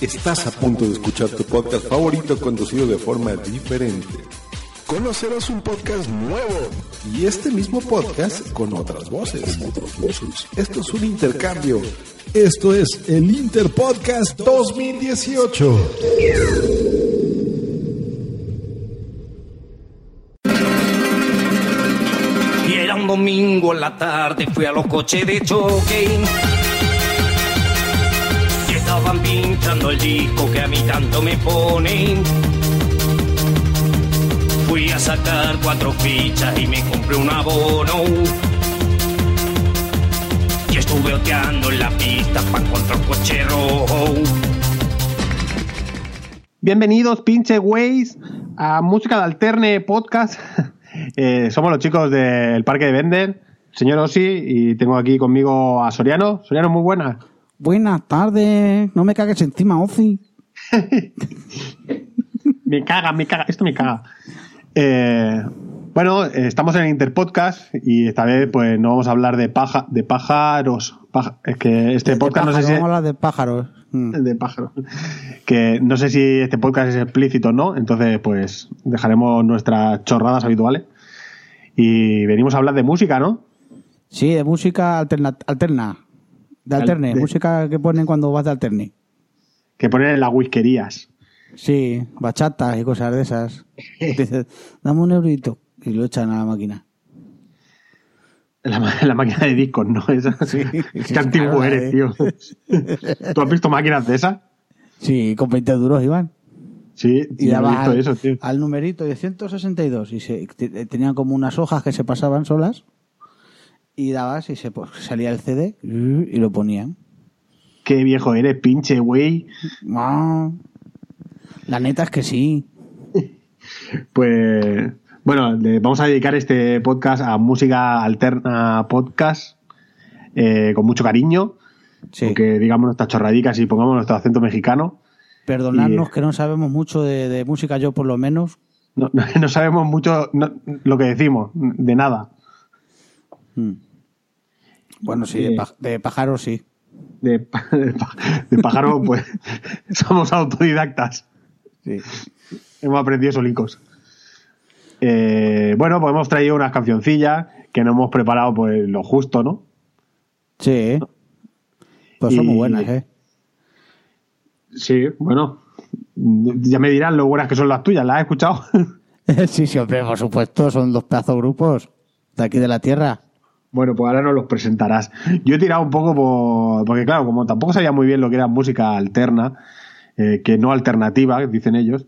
Estás a punto de escuchar tu podcast favorito conducido de forma diferente. Conocerás un podcast nuevo y este mismo podcast con otras voces. Esto es un intercambio. Esto es el Interpodcast 2018. Y era un domingo en la tarde, fui a los coches de choque. Estaban pinchando el disco que a mí tanto me ponen. Fui a sacar cuatro fichas y me compré un abono. Y estuve oteando en la pista para encontrar un coche rojo. Bienvenidos, pinche güeyes, a Música de Alterne Podcast. Eh, somos los chicos del Parque de Vender, señor Osi, y tengo aquí conmigo a Soriano. Soriano, muy buena. Buenas tardes, no me cagues encima, Ozi. Me caga, me caga, esto me caga. Eh, bueno, estamos en el Interpodcast y esta vez pues no vamos a hablar de paja, de pájaros. Paja- es que este De podcast no sé si Vamos a hablar de pájaros. Mm. de pájaros. Que no sé si este podcast es explícito o no, entonces pues dejaremos nuestras chorradas habituales. Y venimos a hablar de música, ¿no? Sí, de música alterna. alterna. De Al- alterne, de- música que ponen cuando vas de alterne. Que ponen en las whiskerías. Sí, bachatas y cosas de esas. Dices, dame un eurito y lo echan a la máquina. En la, la máquina de discos, ¿no? Esa- Qué antiguo eres, eh. tío. ¿Tú has visto máquinas de esas? Sí, con 20 duros iban. Sí, Y sí, visto al, eso, tío. al numerito de 162 y se, te- tenían como unas hojas que se pasaban solas y dabas y se pues, salía el CD y lo ponían. Qué viejo eres, pinche güey. Ah, La neta es que sí. Pues bueno, le vamos a dedicar este podcast a música alterna podcast eh, con mucho cariño. Sí. Porque digamos nuestras chorradicas y pongamos nuestro acento mexicano. Perdonadnos Y- que no sabemos mucho de, de música, yo por lo menos. No, no- no sabemos mucho no- lo que decimos, de nada. Mm. Bueno, sí, de, de pájaros sí. De, de pájaro, pues somos autodidactas. sí. Hemos aprendido solicos. Eh, bueno, pues hemos traído unas cancioncillas que nos hemos preparado pues lo justo, ¿no? Sí. Pues son Y- muy buenas, ¿eh? Sí, bueno. Ya me dirán lo buenas que son las tuyas, ¿las has escuchado? sí, sí, hombre, por supuesto, son dos pedazos grupos de aquí de la tierra. Bueno, pues ahora nos los presentarás. Yo he tirado un poco por. Porque, claro, como tampoco sabía muy bien lo que era música alterna, eh, que no alternativa, dicen ellos,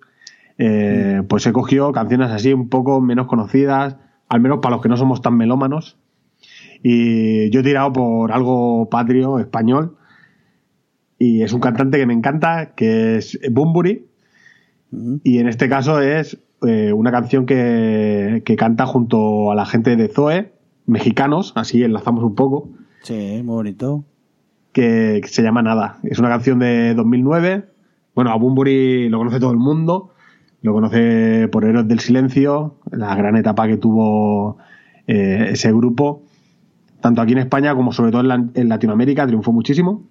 eh, pues he cogido canciones así un poco menos conocidas, al menos para los que no somos tan melómanos. Y yo he tirado por algo patrio español. Y es un cantante que me encanta, que es Bumburi. Y en este caso es eh, una canción que, que canta junto a la gente de Zoe mexicanos, así enlazamos un poco. Sí, muy bonito. Que, se llama Nada. Es una canción de 2009. Bueno, a Bumburi lo conoce todo el mundo. Lo conoce por Héroes del Silencio, la gran etapa que tuvo eh, ese grupo. Tanto aquí en España como sobre todo en, Latinoamérica triunfó muchísimo.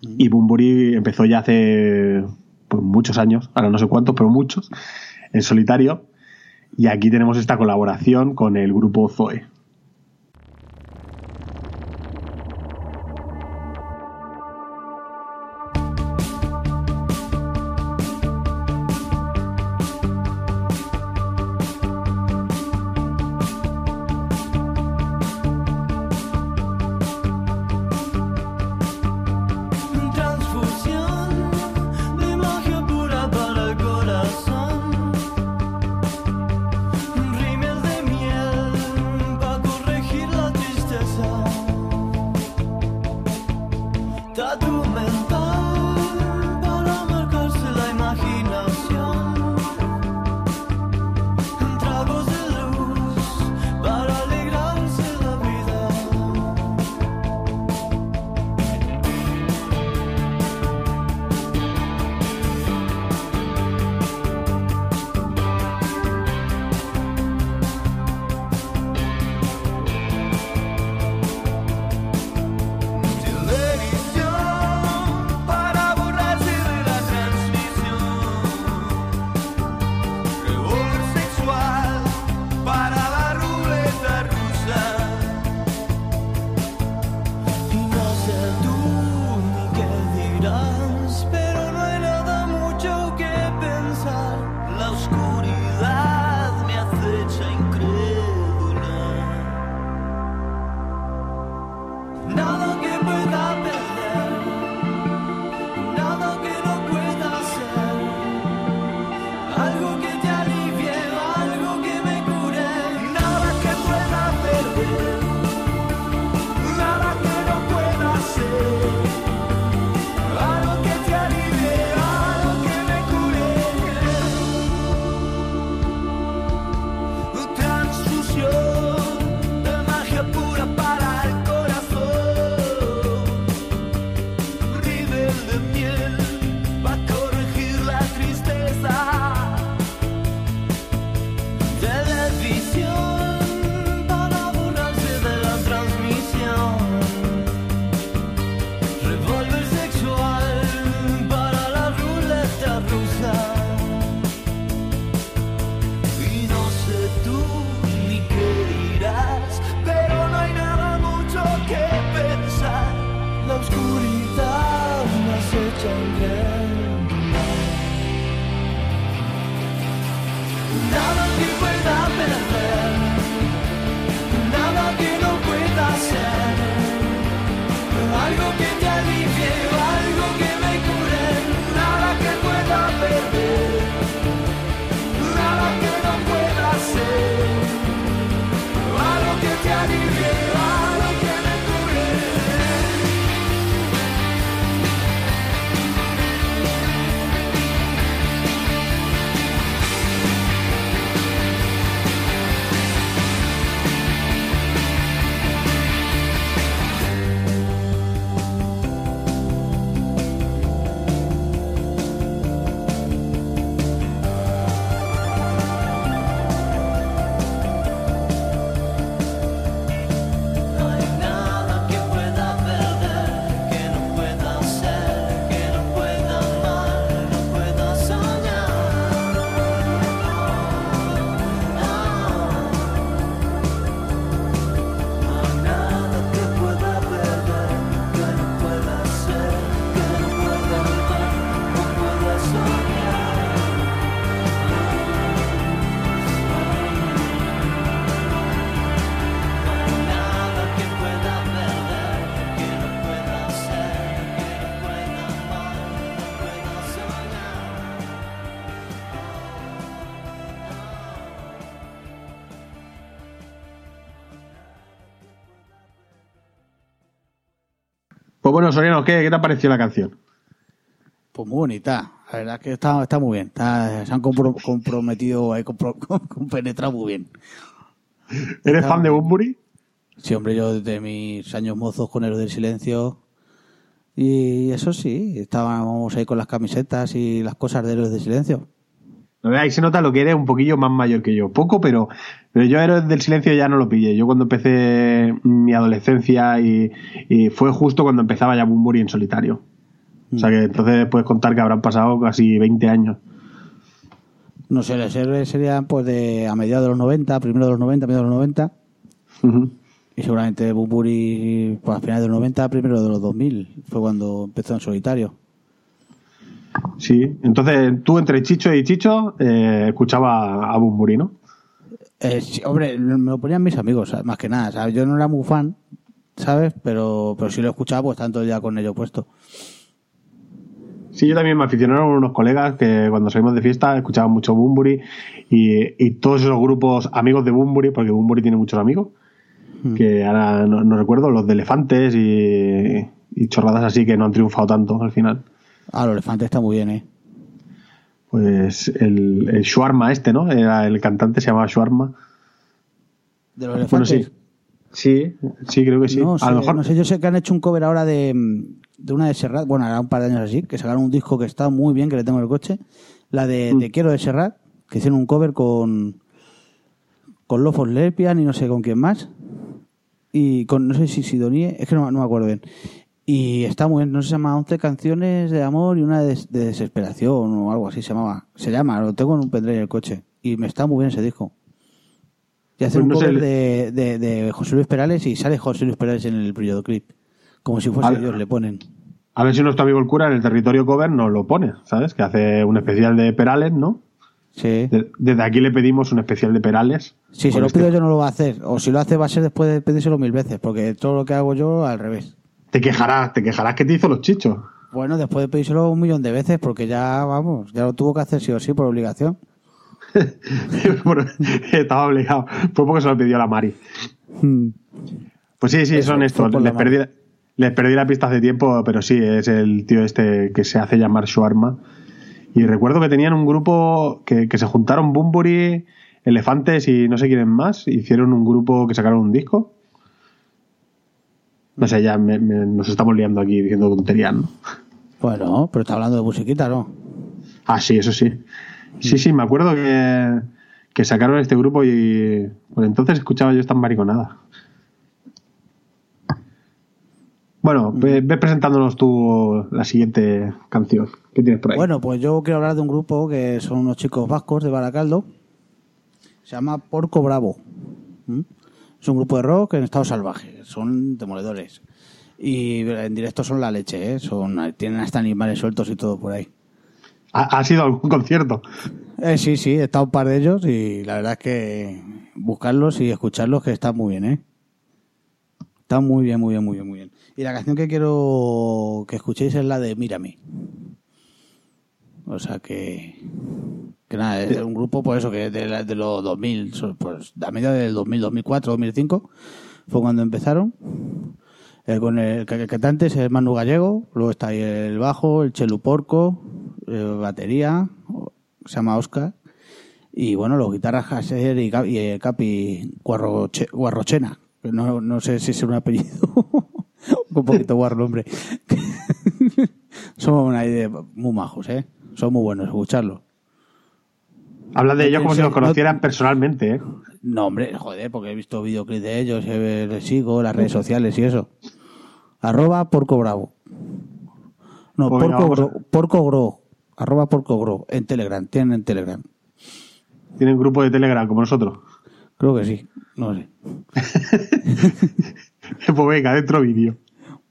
Y Bumburi empezó ya hace pues, muchos años, ahora no sé cuántos, pero muchos, en solitario. Y aquí tenemos esta colaboración con el grupo Zoe. Bueno, Soriano, ¿qué, te ha parecido la canción? Pues muy bonita. La verdad es que está, está muy bien. Se han comprometido, ahí compro, muy bien. ¿Eres fan de Bunbury? Sí, hombre, yo desde mis años mozos con Héroes del Silencio. Y eso sí, estábamos ahí con las camisetas y las cosas de Héroes del Silencio. Ahí se nota lo que eres un poquillo más mayor que yo. Poco, pero, pero yo Héroes del Silencio ya no lo pillé. Yo cuando empecé mi adolescencia y, y fue justo cuando empezaba ya Bunbury en solitario. O sea que entonces puedes contar que habrán pasado casi 20 años. No sé, los héroes serían pues de a mediados de los 90, primero de los 90, mediados de los 90. Ujú. Y seguramente Bumburi, pues a finales de los 90, primero de los 2000, fue cuando empezó en solitario. Sí, entonces tú entre Chicho y Chicho eh, escuchaba a Bunbury, ¿no? Eh, sí, hombre, me lo ponían mis amigos, más que nada. ¿sabes? Yo no era muy fan, ¿sabes? Pero, pero sí lo escuchaba, pues tanto ya con ello puesto. Sí, yo también me aficionaron unos colegas que cuando salimos de fiesta escuchaban mucho Bunbury y, y todos esos grupos amigos de Bunbury, porque Bunbury tiene muchos amigos, que ahora no, no recuerdo, los de elefantes y, y chorradas así que no han triunfado tanto al final. Ah, los elefantes está muy bien, ¿eh? Pues el, el Shawarma este, ¿no? Era el cantante se llamaba Shawarma. De los Bueno, elefantes. sí. Sí, sí, creo que sí. No, a sé, lo mejor no sé, yo sé que han hecho un cover ahora de, de una de Serrat, bueno, era un par de años así, que sacaron un disco que está muy bien, que le tengo en el coche, la de Mm. Te quiero de Serrat, que hicieron un cover con con Lofos Lepian y no sé con quién más, y con, no sé si Sidonie, es que no, no me acuerdo bien. Y está muy bien, no sé, se llama 11 canciones de amor y una de, des- de desesperación o algo así se llamaba. Se llama, lo tengo en un pendrive en el coche. Y me está muy bien ese disco. Y hacer Pues un no sé, cover de, de, de José Luis Perales y sale José Luis Perales en el videoclip. Como si fuese ver. ellos, le ponen. A ver si nuestro amigo el cura en el territorio cover nos lo pone, ¿sabes? Que hace un especial de Perales, ¿no? Sí. De- desde aquí le pedimos un especial de Perales. Si se Por lo este- pido yo no lo va a hacer. O si lo hace va a ser después de pedírselo mil veces. Porque todo lo que hago yo al revés. Te quejarás, te quejarás que te hizo los chichos. Bueno, después de pedírselo un millón de veces porque ya, vamos, ya lo tuvo que hacer sí o sí por obligación. Estaba obligado. Fue porque se lo pidió la Mari. Pues sí, sí, Eso, son estos. Les perdí, les perdí la pista hace tiempo, pero sí, es el tío este que se hace llamar Shawarma. Y recuerdo que tenían un grupo que, que se juntaron Bunbury, Elefantes y no sé quiénes más. Hicieron un grupo que sacaron un disco. No sé, ya me- me- nos estamos liando aquí diciendo tonterías, ¿no? Bueno, pero está hablando de musiquita, ¿no? Ah, sí, eso sí. Sí, sí, me acuerdo que, que sacaron este grupo y por entonces escuchaba yo estas mariconadas. Bueno, ve, ve presentándonos tú la siguiente canción. ¿Qué tienes por ahí? Bueno, pues yo quiero hablar de un grupo que son unos chicos vascos de Baracaldo. Se llama Porco Bravo. ¿Mm? Es un grupo de rock en estado salvaje. Son demoledores. Y en directo son la leche, ¿eh? Son, tienen hasta animales sueltos y todo por ahí. ¿Ha, ha sido algún concierto? Eh, sí, sí, he estado un par de ellos y la verdad es que buscarlos y escucharlos que están muy bien, ¿eh? Están muy bien, muy bien, muy bien, muy bien. Y la canción que quiero que escuchéis es la de Mírame. O sea que... Que nada, es un grupo, pues eso, que de, la- de los 2000, so- pues a mediados del 2000, 2004, 2005, fue cuando empezaron. Eh, con el, el cantante es el Manu Gallego, luego está ahí el bajo, el Chelu Porco, eh, batería, se llama Oscar, y bueno, los guitarras Haser y, y Capi Guarroche- Guarrochena, no, no sé si es un apellido, un poquito guarro hombre. Son una idea muy majos, ¿eh? Son muy buenos, escucharlos. Habla de ellos como si los conocieran personalmente, ¿eh? No, hombre, joder, porque he visto videoclips de ellos, eh, les sigo, las redes sociales y eso. Arroba Porco Bravo. No, Pues Porco, Gro, Porco Gro. Arroba Porco Gro. En Telegram, tienen en Telegram. Tienen grupo de Telegram como nosotros. Creo que sí, no sé. pues venga, dentro vídeo.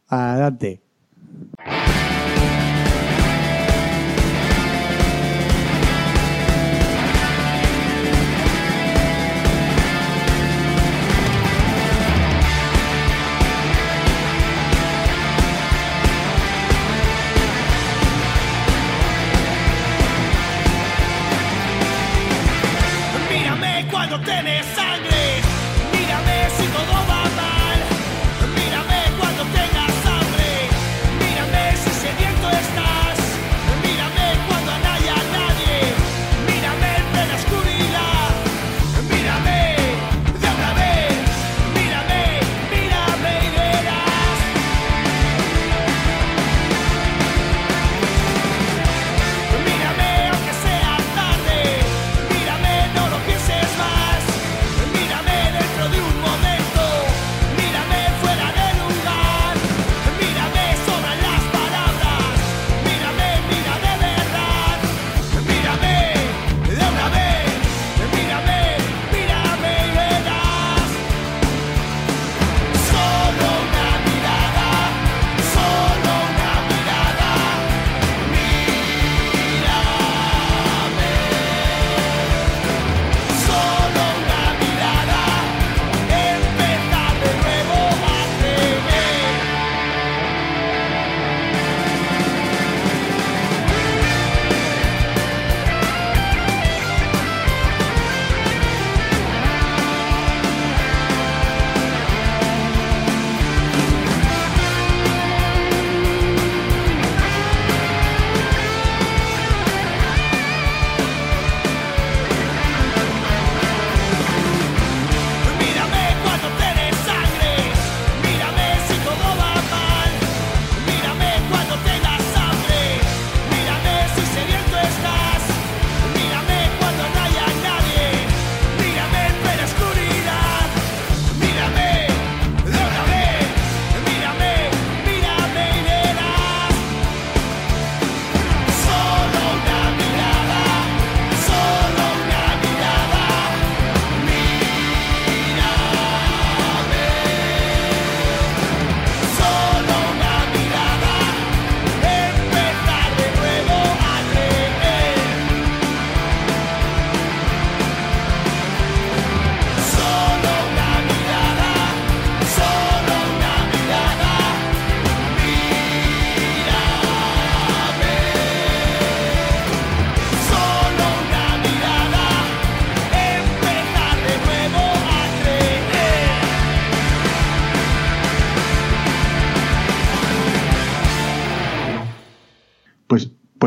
Adelante.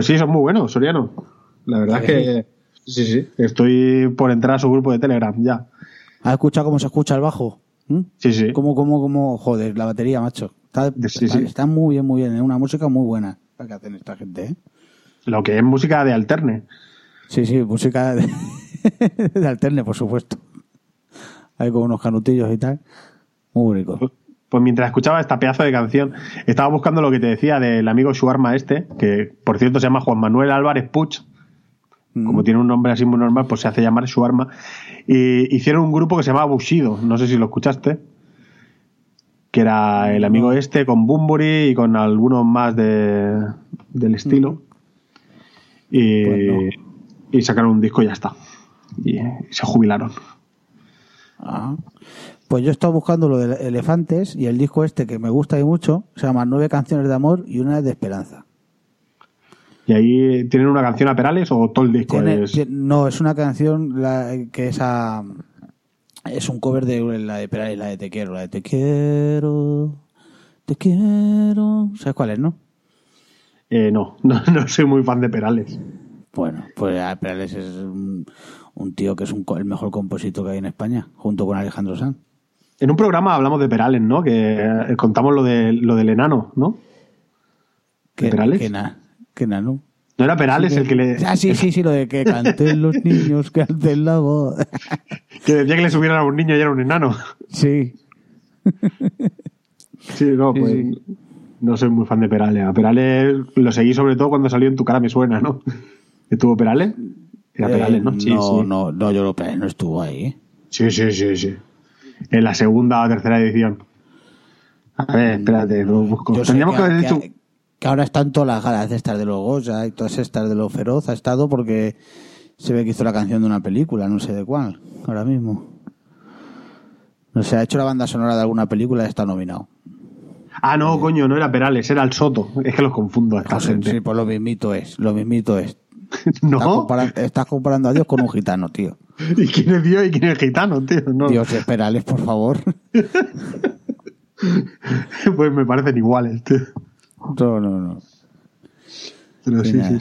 Sí, son muy buenos, Soriano. La verdad es que sí, sí. Estoy por entrar a su grupo de Telegram ya. ¿Has escuchado cómo se escucha el bajo? ¿Mm? Sí, sí. ¿Cómo, cómo, cómo, joder, la batería, macho? Está, Sí, está, sí. está muy bien, muy bien. Es una música muy buena la que hacen esta gente, ¿eh? Lo que es música de alterne. Sí, sí, música de, de alterne, por supuesto. Hay con unos canutillos y tal. Muy bonito. Pues mientras escuchaba esta pedazo de canción, estaba buscando lo que te decía del amigo Shuarma este, que por cierto se llama Juan Manuel Álvarez Puch. Como tiene un nombre así muy normal, pues se hace llamar Shuarma. Y hicieron un grupo que se llamaba Bushido, no sé si lo escuchaste. Que era el amigo este con Bumburi y con algunos más de, del estilo. Y, Pues y sacaron un disco y ya está. Y, y se jubilaron. Ah. Pues yo he estado buscando lo de Elefantes y el disco este que me gusta y mucho se llama Nueve canciones de amor y una de esperanza. Y ahí tienen una canción a Perales o todo el disco Tiene- es. ti- no, es una canción la- que es a- es un cover de la de Perales, la de Te quiero, la de Te quiero, Te quiero. ¿Sabes cuál es, no? Eh, no, no, no soy muy fan de Perales. Bueno, pues Perales es un, un tío que es un, el mejor compositor que hay en España, junto con Alejandro Sanz. En un programa hablamos de Perales, ¿no? Que eh, contamos lo, de, lo del enano, ¿no? ¿De Perales? Que, na- que nano. ¿No era Perales Sí, el que le. Ah, sí, sí, sí, lo de que canten los niños, canten la voz. Que decía que le subieran a un niño y era un enano. Sí. Sí, no, pues. sí. No soy muy fan de Perales. A Perales lo seguí sobre todo cuando salió en tu cara me suena, ¿no? ¿Estuvo Perales? Era Perales, ¿no? Eh, Sí, no, sí. no, no, yo lo Perales no estuvo ahí. ¿eh? Sí, sí, sí, sí. En la segunda o tercera edición. A ver, espérate, lo busco. Tendríamos que, haber que, dicho. que ahora están todas las galas de estas de los Goya y todas estas de los Feroz ha estado porque se ve que hizo la canción de una película, no sé de cuál, ahora mismo. No sé, ha hecho la banda sonora de alguna película y está nominado. Ah, no, coño, no era Perales, era el Soto. Es que los confundo a esta gente. sí, pues lo mismito es, lo mismito es. Estás, ¿No? estás comparando a Dios con un gitano, tío. ¿Y quién es Dios y quién es gitano, tío? No. Dios es Perales, por favor. Pues me parecen iguales, tío. No, no, no. Pero sí, sí.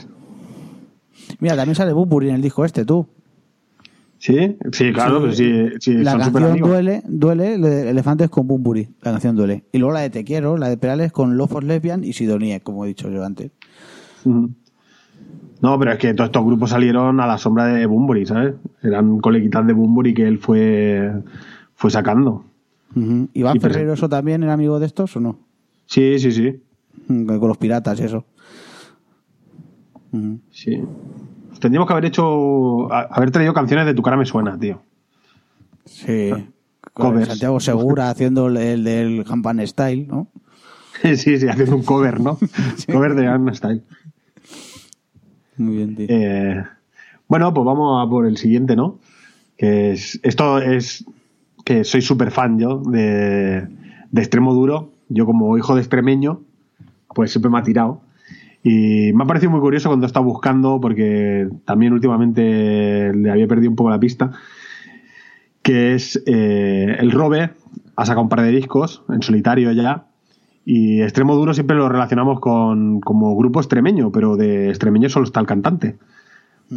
Mira, también sale Bumburi en el disco este, tú. ¿Sí? Sí, claro, pero sí, sí, la son canción duele, duele, Elefantes con Bumburi, la canción duele. Y luego la de Te quiero, la de Perales con Love for Lesbian y Sidonie, como he dicho yo antes. No, pero es que todos estos grupos salieron a la sombra de Bumburi, ¿sabes? Eran coleguitas de Bumburi que él fue, fue sacando. Ujú. ¿Iván Y pero- Ferrero eso también era amigo de estos o no? Sí, sí, sí. Mm, Con los piratas y eso. Sí. Tendríamos que haber hecho. haber traído canciones de Tu cara me suena, tío. Sí. Con Covers. Santiago Segura haciendo el, el del Campan Style, ¿no? sí, sí, haciendo un cover, ¿no? Cover de Gangnam Style. Muy bien, tío. Eh, bueno, pues vamos a por el siguiente, ¿no? Que es, esto es que soy súper fan yo de, de extremo duro. Yo como hijo de extremeño, pues siempre me ha tirado. Y me ha parecido muy curioso cuando he estado buscando, porque también últimamente le había perdido un poco la pista, que es eh, el Robe, ha sacado un par de discos en solitario ya, y Extremo Duro siempre lo relacionamos con como grupo extremeño, pero de extremeño solo está el cantante.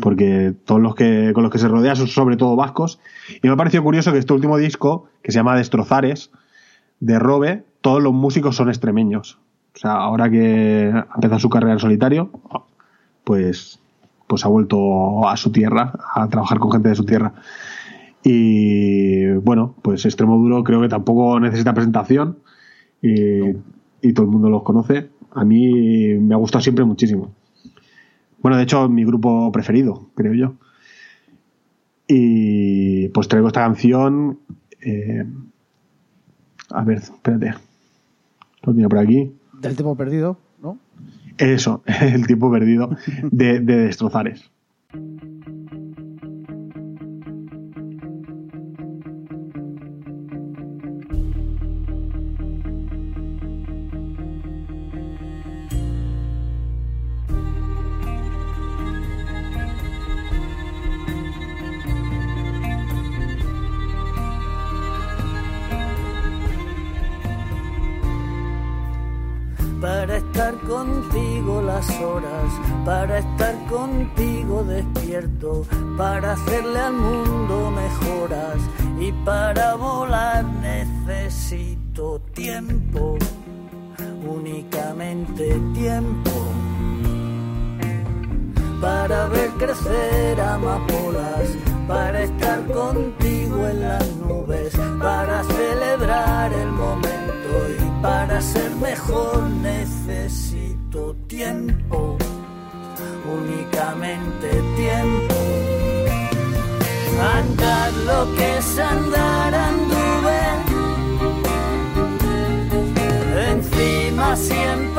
Porque todos los que con los que se rodea son sobre todo vascos. Y me ha parecido curioso que este último disco, que se llama Destrozares, de Robe, todos los músicos son extremeños. O sea, ahora que ha empezado su carrera en solitario, pues, pues ha vuelto a su tierra, a trabajar con gente de su tierra. Y bueno, pues Extremo Duro creo que tampoco necesita presentación y, y todo el mundo los conoce. A mí me ha gustado siempre muchísimo. Bueno, de hecho, mi grupo preferido, creo yo. Y pues traigo esta canción. eh, a ver, espérate. Lo tenía por aquí. Del tiempo perdido, ¿no? Eso, el tiempo perdido de, de Destrozares. Horas, para estar contigo despierto, para hacerle al mundo mejoras y para volar necesito tiempo, únicamente tiempo para ver crecer amapolas, para estar contigo en las nubes, para celebrar el momento y para ser mejor necesito únicamente tiempo. Andar lo que es andar anduve, encima siempre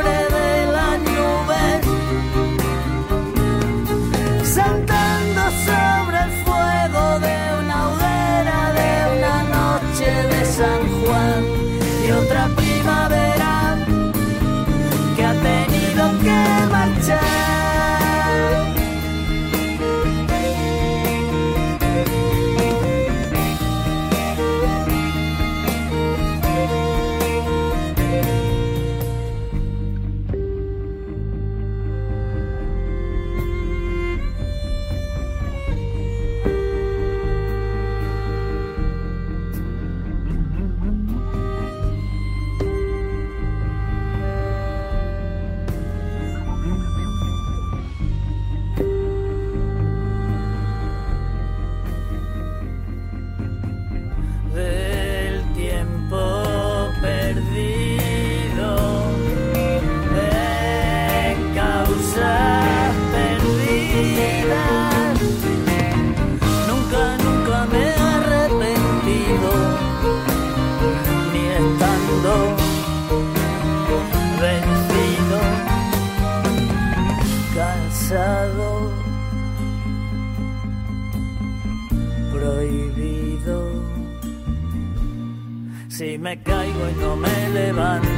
me caigo y no me levanto,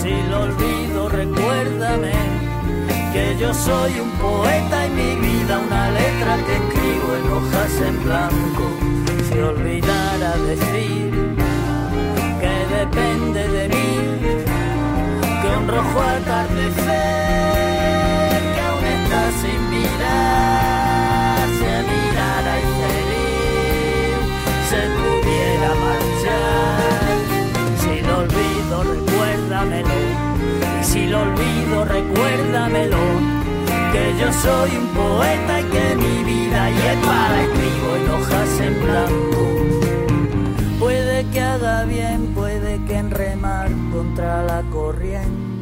si lo olvido, recuérdame que yo soy un poeta y mi vida una letra que escribo en hojas en blanco. Si olvidara decir que depende de mí, que un rojo atardecer Y si lo olvido, recuérdamelo. Que yo soy un poeta y que mi vida y espada escribo en hojas en blanco. Puede que haga bien, puede que en remar contra la corriente.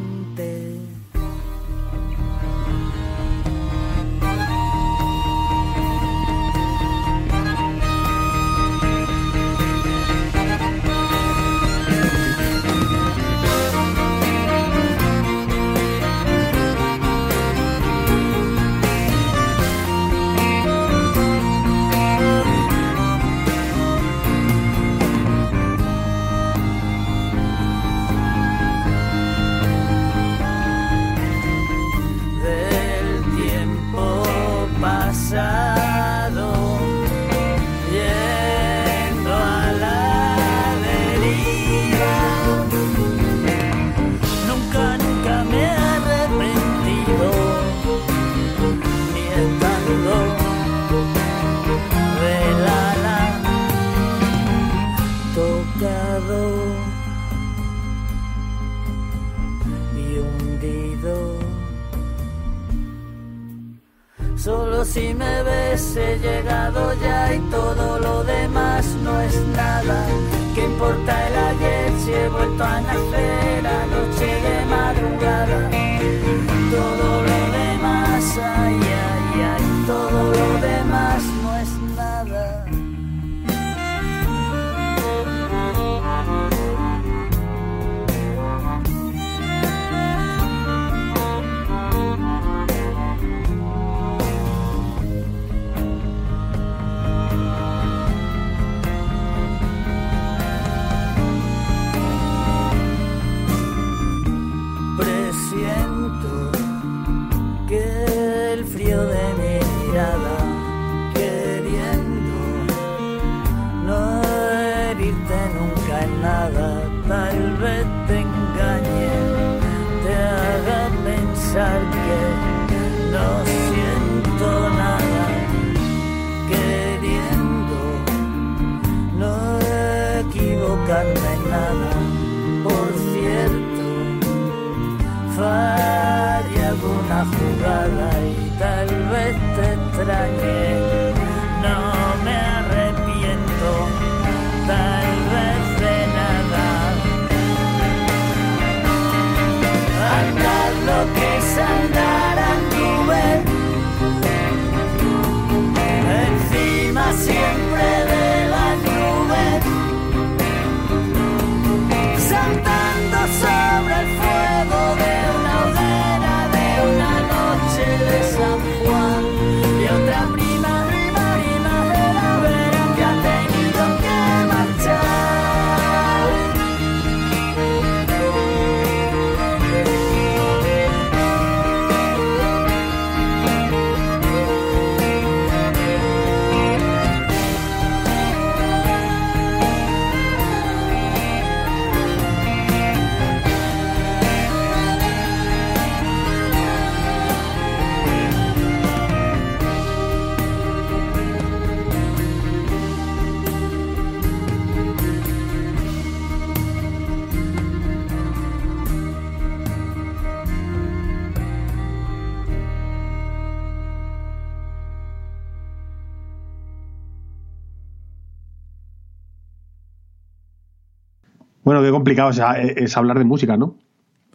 Complicado es, es hablar de música, ¿no?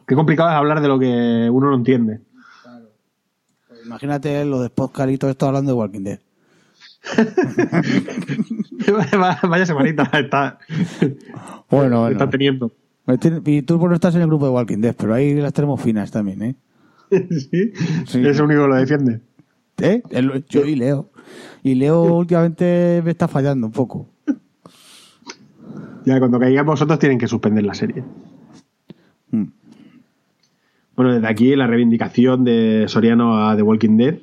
Qué complicado es hablar de lo que uno no entiende. Imagínate lo de podcast y todo esto hablando de Walking Dead. Vaya semanita está, Bueno, está bueno. teniendo. Y tú no estás en el grupo de Walking Dead, pero ahí las tenemos finas también, ¿eh? ¿Sí? Sí. Es el único que lo defiende. ¿Eh? Yo y Leo. Y Leo últimamente me está fallando un poco. Ya cuando caigáis vosotros tienen que suspender la serie. Mm. Bueno, desde aquí la reivindicación de Soriano a The Walking Dead,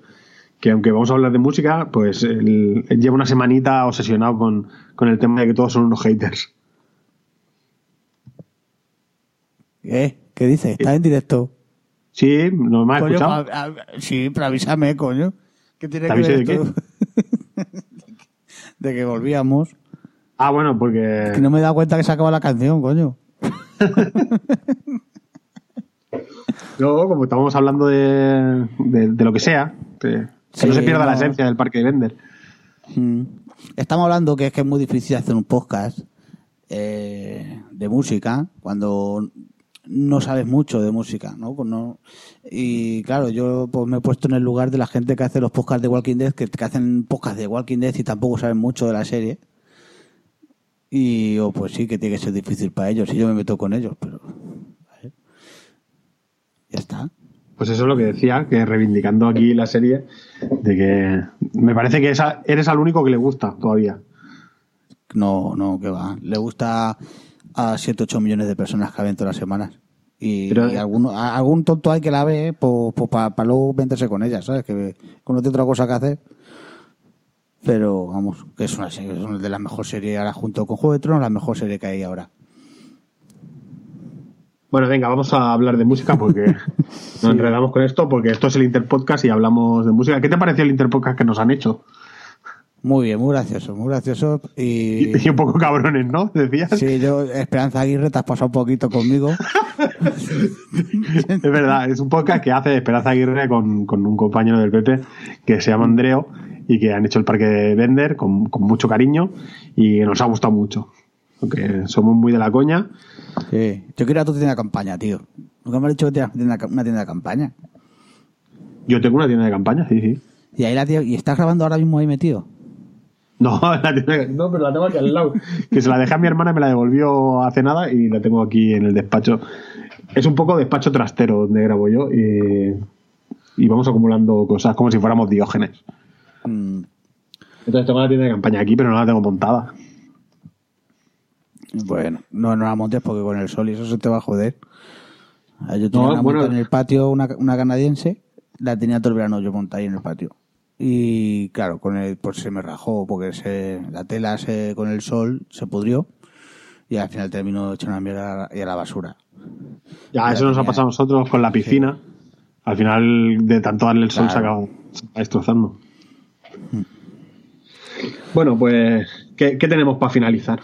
que aunque vamos a hablar de música, pues él, él lleva una semanita obsesionado con, con el tema de que todos son unos haters. ¿Eh? ¿Qué dices? ¿Estás en directo? Sí, no me has Coño, escuchado. a- a- sí, pero avísame, coño. ¿Qué tiene ¿Te que ver de esto? de que volvíamos. Ah, bueno, porque... Que no me he dado cuenta que se acaba la canción, coño. Luego, como estábamos hablando de, de, de lo que sea, que, Sí, no se pierda la esencia del parque de Bender. Mm. Estamos hablando que es que es muy difícil hacer un podcast eh, de música cuando no sabes mucho de música, ¿no? Pues no y claro, yo pues me he puesto en el lugar de la gente que hace los podcasts de Walking Dead, que, que hacen podcasts de Walking Dead y tampoco saben mucho de la serie. Y oh, pues sí, que tiene que ser difícil para ellos. Y yo me meto con ellos, pero... ¿vale? Ya está. Pues eso es lo que decía, que reivindicando aquí la serie, de que me parece que esa, eres al único que le gusta todavía. No, no, que va. Le gusta a 7, 8 millones de personas que ven todas las semanas. Y, Pero- y alguno, a- algún tonto hay que la ve pues, para luego meterse con ella, ¿sabes? Que no tiene otra cosa que hacer. Pero vamos, que es una serie, es una de las mejores series ahora junto con Juego de Tronos, la mejor serie que hay ahora. Bueno, venga, vamos a hablar de música porque nos enredamos con esto, porque esto es el Interpodcast y hablamos de música. ¿Qué te pareció el Interpodcast que nos han hecho? Muy bien, muy gracioso, muy gracioso. Y, Y un poco cabrones, ¿no? Decías. sí, yo, Esperanza Aguirre, te has pasado un poquito conmigo. Es verdad, es un podcast que hace Esperanza Aguirre con, con un compañero del PP que se llama Andreo y que han hecho el parque de Bender con, con mucho cariño y nos ha gustado mucho. Porque somos muy de la coña. Sí. Yo quiero a tu tienda de campaña, tío. Nunca me has dicho que tienes una tienda, de campaña. Yo tengo una tienda de campaña, sí, sí. Y ahí la tío, y estás grabando ahora mismo ahí metido. No, la no, pero la tengo aquí al lado. Que se la dejé a mi hermana y me la devolvió hace nada y la tengo aquí en el despacho. Es un poco despacho trastero donde grabo yo y, y vamos acumulando cosas como si fuéramos diógenes. Entonces tengo la tienda de campaña aquí, pero no la tengo montada. Bueno, no, no la montes porque con el sol y eso se te va a joder. Ah, Yo tenía No, una bueno. montada en el patio, una, una canadiense, la tenía todo el verano yo montada ahí en el patio. Y claro, con el, pues se me rajó porque se, la tela se, con el sol se pudrió y al final terminó hecha una mierda y a la basura. Ya, eso nos ha pasado a nosotros con la piscina. Al final, de tanto darle el sol, se Claro. se acaba destrozando. Bueno, pues, ¿qué, qué tenemos para finalizar?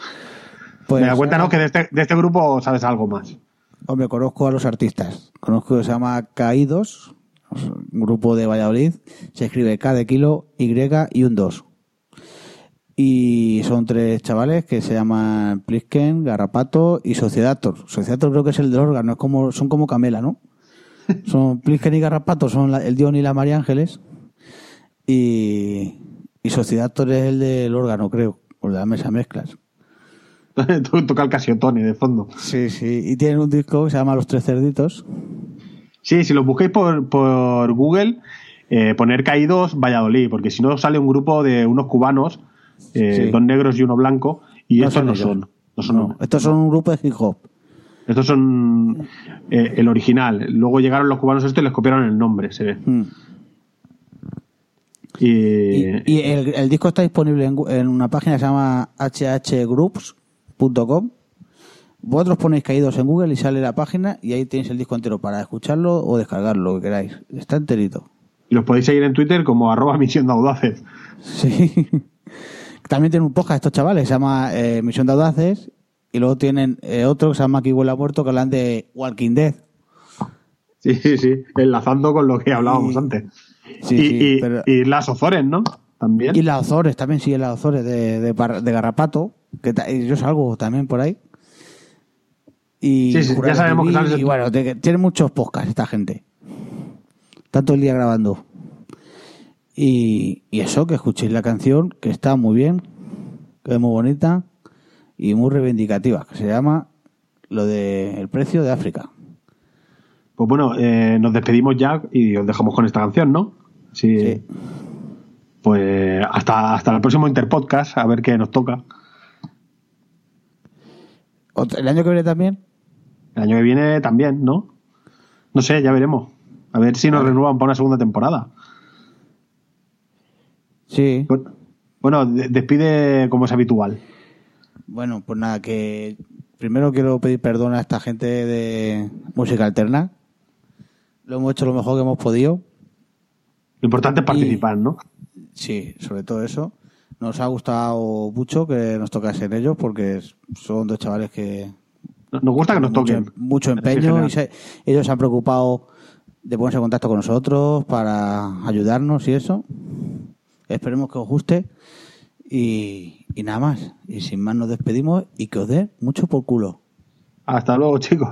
Pues, ah, que de este, de este grupo sabes algo más. Hombre, conozco a los artistas. Conozco que se llama Caídos, un grupo de Valladolid. Se escribe K de kilo, Y y un 2. Y son tres chavales que se llaman Plisken, Garrapato y Sociedator. Sociedator creo que es el del órgano, es como, son como Camela, ¿no? Son Plisken y Garrapato, son la- el Dion y la María Ángeles. Y, y Sociedator es el del órgano, creo, o de la mesa mezclas. Toca el Casiotone de fondo. Sí, sí. Y tienen un disco que se llama Los Tres Cerditos. Sí, si lo busquéis por, por Google, eh, poner caídos Valladolid, porque si no sale un grupo de unos cubanos, eh, Sí. dos negros y uno blanco, y No estos no son. No son No, estos son un grupo de hip hop. Estos son eh, el original. Luego llegaron los cubanos estos y les copiaron el nombre, se ve. Mm. Y, Y, y el, el disco está disponible en, una página que se llama hhgroups.com. Vosotros ponéis caídos en Google y sale la página y ahí tenéis el disco entero para escucharlo o descargarlo, lo que queráis. Está enterito. los podéis seguir en Twitter como arroba misión de audaces. Sí. También tienen un podcast estos chavales, se llama eh, Misión de Audaces. Y luego tienen eh, otro que se llama Aquí huele muerto, que hablan de Walking Dead. Sí, sí, sí. Enlazando con lo que hablábamos antes. Sí, y, sí, y- pero- y las Ozores, ¿no? También. Y las Ozores, también sí, las Ozores de, de, de Garrapato, que yo salgo también por ahí. Y Sí, sí, ya sabemos que sales- Y bueno, tiene muchos podcasts esta gente. Tanto el día grabando. Y, y eso, que escuchéis la canción, que está muy bien, que es muy bonita y muy reivindicativa, que se llama lo de el precio de África. Pues bueno, eh, nos despedimos ya y os dejamos con esta canción, ¿no? Sí. Sí. Pues hasta, hasta el próximo Interpodcast, a ver qué nos toca. El año que viene también, El año que viene también, ¿no? No sé, ya veremos. A ver si nos renuevan para una segunda temporada. sí. Bu- Bueno, de- despide como es habitual. Bueno, pues nada, que primero quiero pedir perdón a esta gente de música alterna. Lo hemos hecho lo mejor que hemos podido. Lo importante es participar, ¿no? Sí, sobre todo eso. Nos ha gustado mucho que nos tocasen ellos porque son dos chavales que Nos gusta que nos toquen. mucho empeño general. y se- ellos se han preocupado de ponerse en contacto con nosotros para ayudarnos y eso. Esperemos que os guste y, y nada más. Y sin más nos despedimos y que os dé mucho por culo. Hasta luego, chicos.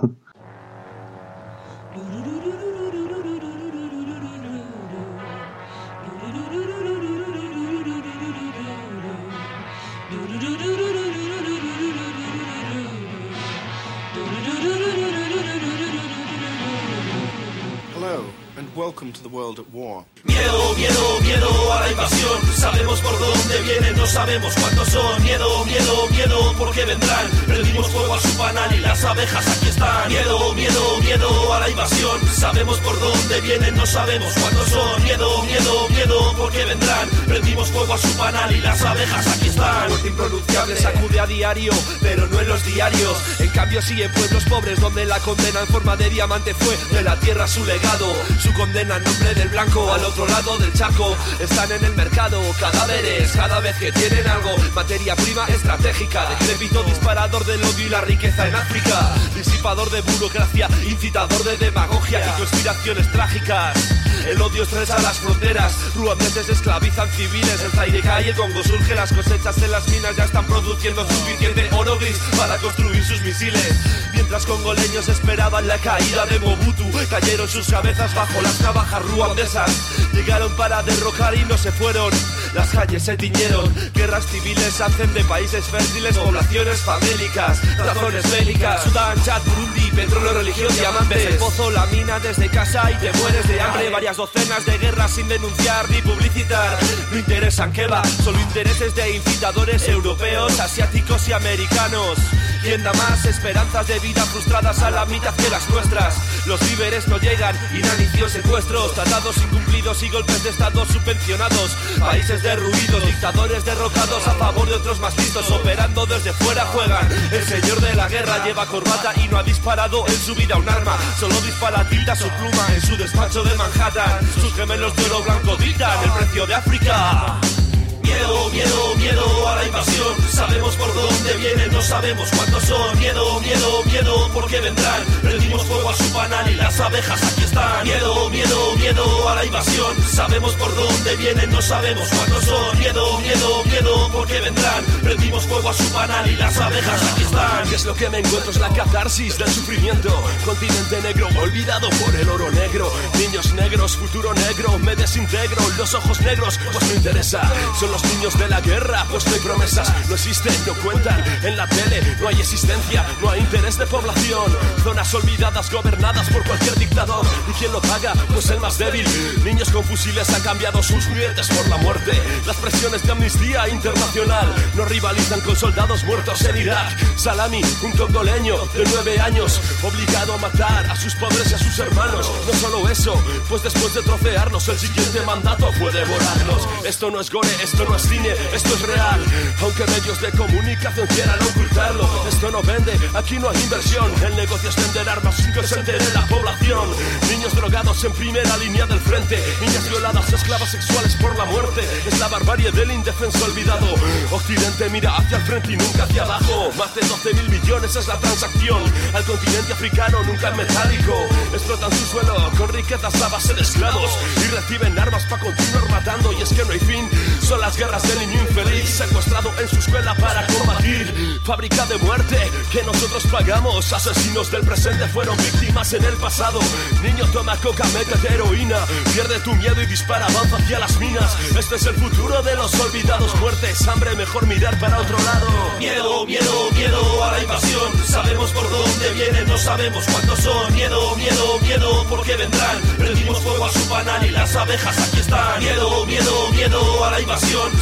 Welcome to the world at war. Miedo, miedo, miedo a la invasión. Sabemos por dónde vienen, no sabemos cuántos son. Miedo, miedo, miedo, porque vendrán. Prendimos fuego a su panal y las abejas aquí están. Miedo, miedo, miedo a la invasión. Sabemos por dónde vienen, no sabemos cuántos son. Miedo, miedo, miedo, porque vendrán. Prendimos fuego a su panal y las abejas aquí están. Muerte impronunciable sacude a diario, pero no en los diarios. En cambio, sí en pueblos pobres donde la condena en forma de diamante fue de la tierra su legado. Su condena en nombre del blanco al otro lado del charco. Están en el mercado cadáveres cada vez que tienen algo. Materia prima estratégica, decrépito disparador del odio y la riqueza en África. Disipador de burocracia, incitador de demagogia y conspiraciones trágicas. El odio estresa las fronteras, ruandeses esclavizan civiles, el Zaire cae, el Congo surge, las cosechas en las minas ya están produciendo suficiente oro gris para construir sus misiles. Mientras congoleños esperaban la caída de Mobutu, cayeron sus cabezas bajo las navajas ruandesas. Llegaron para derrocar y no se fueron. Las calles se tiñeron, guerras civiles hacen de países fértiles poblaciones famélicas, razones bélicas. Sudán, Chad, Burundi, petróleo, religión, diamantes. El pozo, la mina desde casa y te mueres de hambre. Varias docenas de guerras sin denunciar ni publicitar. No interesan que va, solo intereses de incitadores europeos, asiáticos y americanos. ¿Quién da más esperanzas de vida frustradas a la mitad que las nuestras? Los víveres no llegan, inanición, secuestros, tratados incumplidos y golpes de estado subvencionados. Países derruidos, dictadores derrocados a favor de otros más operando desde fuera juegan. El señor de la guerra lleva corbata y no ha disparado en su vida un arma. Solo dispara tinta su pluma en su despacho de Manhattan. Sus gemelos de oro blanco dictan el precio de África. Miedo, miedo, miedo a la invasión. Sabemos por dónde vienen, no sabemos cuántos son. Miedo, miedo, miedo, porque vendrán. Prendimos fuego a su panal y las abejas aquí están. Miedo, miedo, miedo a la invasión. Sabemos por dónde vienen, no sabemos cuántos son. Miedo, miedo, miedo, porque vendrán. Prendimos fuego a su panal y las abejas aquí están. ¿Qué es lo que me encuentro? Es la catarsis del sufrimiento. Continente negro, olvidado por el oro negro. Niños negros, futuro negro, me desintegro. Los ojos negros, pues no interesa. Son los niños de la guerra, pues no hay promesas. No existen, no cuentan. En la tele no hay existencia, no hay interés de población. Zonas olvidadas, gobernadas por cualquier dictador. ¿Y quién lo paga? Pues el más débil. Niños con fusiles han cambiado sus juguetes por la muerte. Las presiones de amnistía internacional no rivalizan con soldados muertos en Irak. Salami, un congoleño de nueve años, obligado a matar a sus padres y a sus hermanos. No solo eso, pues después de trocearnos, el siguiente mandato fue devorarlos. Esto no es gore, esto no es cine, esto es real. Aunque medios de comunicación quieran ocultarlo, esto no vende, aquí no hay inversión. El negocio es vender armas sin que se entere la población. Niños drogados en primera línea del frente, niñas violadas, esclavas sexuales por la muerte. Es la barbarie del indefenso olvidado. Occidente mira hacia el frente y nunca hacia abajo. Más de 12 mil millones es la transacción. Al continente africano nunca en metálico. Explotan su suelo con riquezas a base de esclavos. Y reciben armas para continuar matando. Y es que no hay fin. Son las guerras del niño infeliz. Secuestrado en su escuela para combatir. Fábrica de muerte que nosotros pagamos. Asesinos del presente fueron víctimas en el pasado. Niño toma coca, métete heroína. Pierde tu miedo y dispara, avanza hacia las minas. Este es el futuro de los olvidados. Muertes, hambre, mejor mirar para otro lado. Miedo, miedo, miedo a la invasión. Sabemos por dónde vienen, no sabemos cuántos son. Miedo, miedo, miedo, porque vendrán. Prendimos fuego a su panal y las abejas aquí están. Miedo, miedo, miedo a la invasión.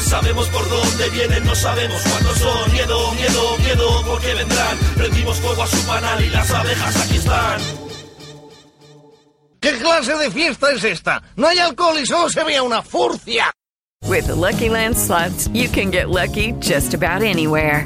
Sabemos por dónde vienen, no sabemos cuántos son. Miedo, miedo, miedo, porque vendrán. Prendimos fuego a su panal y las abejas aquí están. ¿Qué clase de fiesta es esta? No hay alcohol y solo se ve una furcia. With the Lucky Land slots, you can get lucky just about anywhere.